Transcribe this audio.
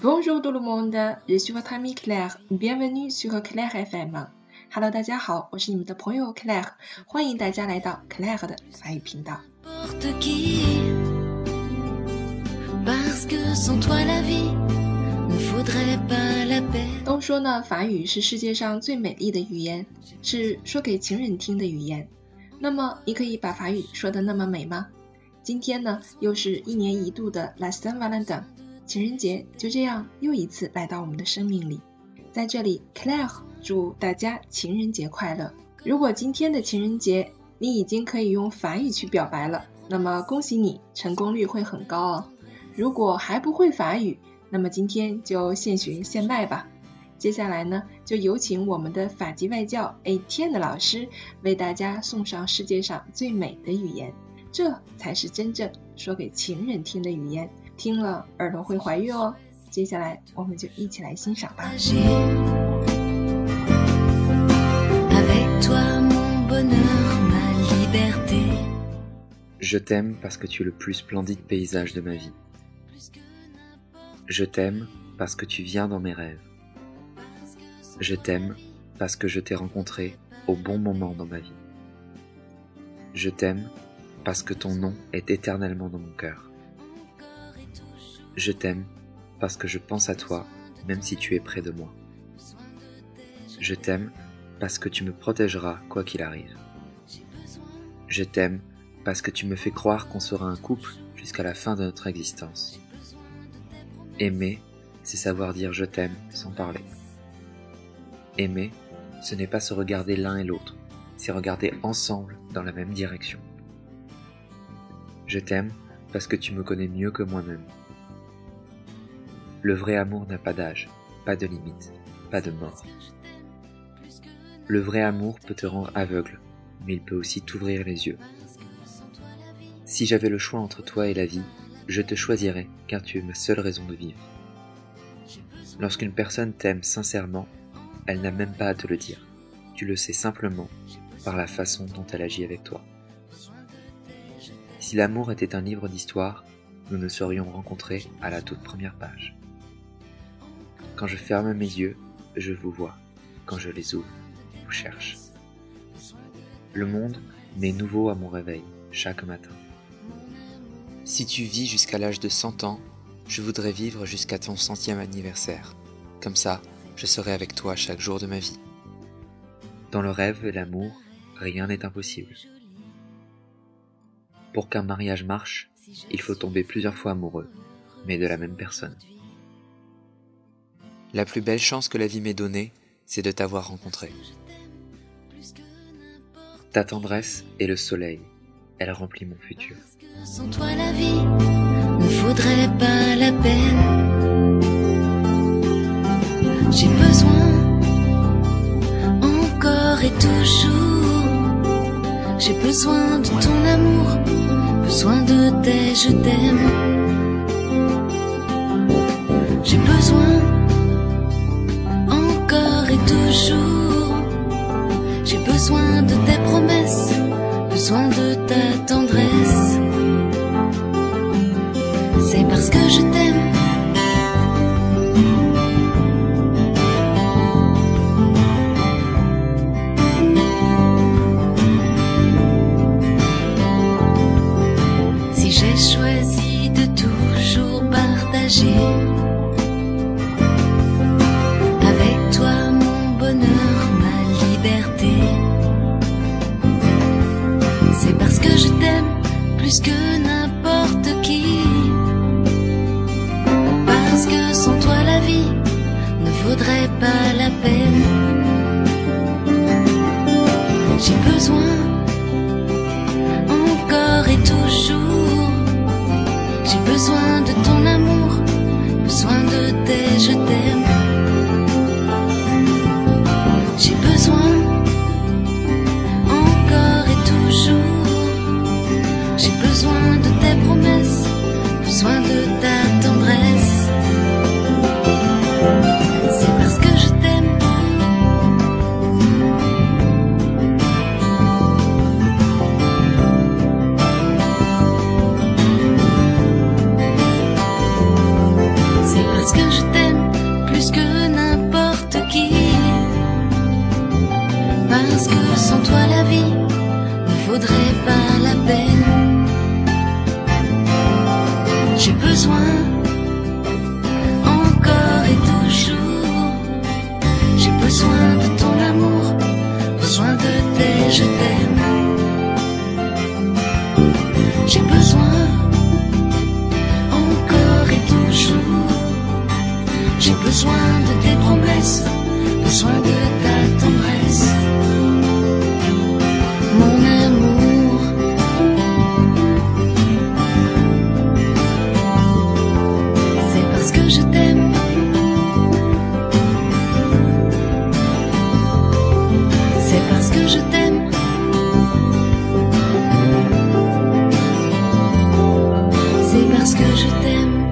Bonjour tout le monde, je suis votre amie Claire. Bienvenue sur Claire FM. Hello，大家好，我是你们的朋友 Claire，欢迎大家来到 Claire 的法语频道。都说呢，法语是世界上最美丽的语言，是说给情人听的语言。那么，你可以把法语说的那么美吗？今天呢，又是一年一度的 La Saint Valentin，情人节就这样又一次来到我们的生命里。在这里，Claire 祝大家情人节快乐。如果今天的情人节你已经可以用法语去表白了，那么恭喜你，成功率会很高哦。如果还不会法语，那么今天就现学现卖吧。接下来呢，就有请我们的法籍外教 A 天的老师为大家送上世界上最美的语言，这才是真正说给情人听的语言，听了耳朵会怀孕哦。接下来我们就一起来欣赏吧。 Avec toi, mon bonheur, ma liberté. Je t'aime parce que tu es le plus splendide paysage de ma vie. Je t'aime parce que tu viens dans mes rêves. Je t'aime parce que je t'ai rencontré au bon moment dans ma vie. Je t'aime parce que ton nom est éternellement dans mon cœur. Je t'aime parce que je pense à toi même si tu es près de moi. Je t'aime parce que tu me protégeras quoi qu'il arrive. Je t'aime parce que tu me fais croire qu'on sera un couple jusqu'à la fin de notre existence. Aimer, c'est savoir dire je t'aime sans parler. Aimer, ce n'est pas se regarder l'un et l'autre, c'est regarder ensemble dans la même direction. Je t'aime parce que tu me connais mieux que moi-même. Le vrai amour n'a pas d'âge, pas de limite, pas de mort. Le vrai amour peut te rendre aveugle, mais il peut aussi t'ouvrir les yeux. Si j'avais le choix entre toi et la vie, je te choisirais car tu es ma seule raison de vivre. Lorsqu'une personne t'aime sincèrement, elle n'a même pas à te le dire. Tu le sais simplement par la façon dont elle agit avec toi. Si l'amour était un livre d'histoire, nous ne serions rencontrés à la toute première page. Quand je ferme mes yeux, je vous vois. Quand je les ouvre, je vous cherche. Le monde m'est nouveau à mon réveil, chaque matin. Si tu vis jusqu'à l'âge de 100 ans, je voudrais vivre jusqu'à ton centième anniversaire. Comme ça, je serai avec toi chaque jour de ma vie. Dans le rêve et l'amour, rien n'est impossible. Pour qu'un mariage marche, il faut tomber plusieurs fois amoureux, mais de la même personne. La plus belle chance que la vie m'ait donnée, c'est de t'avoir rencontré. Ta tendresse est le soleil, elle remplit mon futur. Sans toi la vie ne faudrait pas la peine. J'ai besoin encore et toujours. J'ai besoin de ton amour, besoin de tes je t'aime. J'ai besoin encore et toujours. J'ai besoin de tes promesses, besoin de ta tendresse. Plus que n'importe qui. Parce que sans toi la vie ne vaudrait pas la peine. J'ai besoin je t'aime. J'ai besoin, encore et toujours. J'ai besoin de tes promesses, besoin de ta que je t'aime.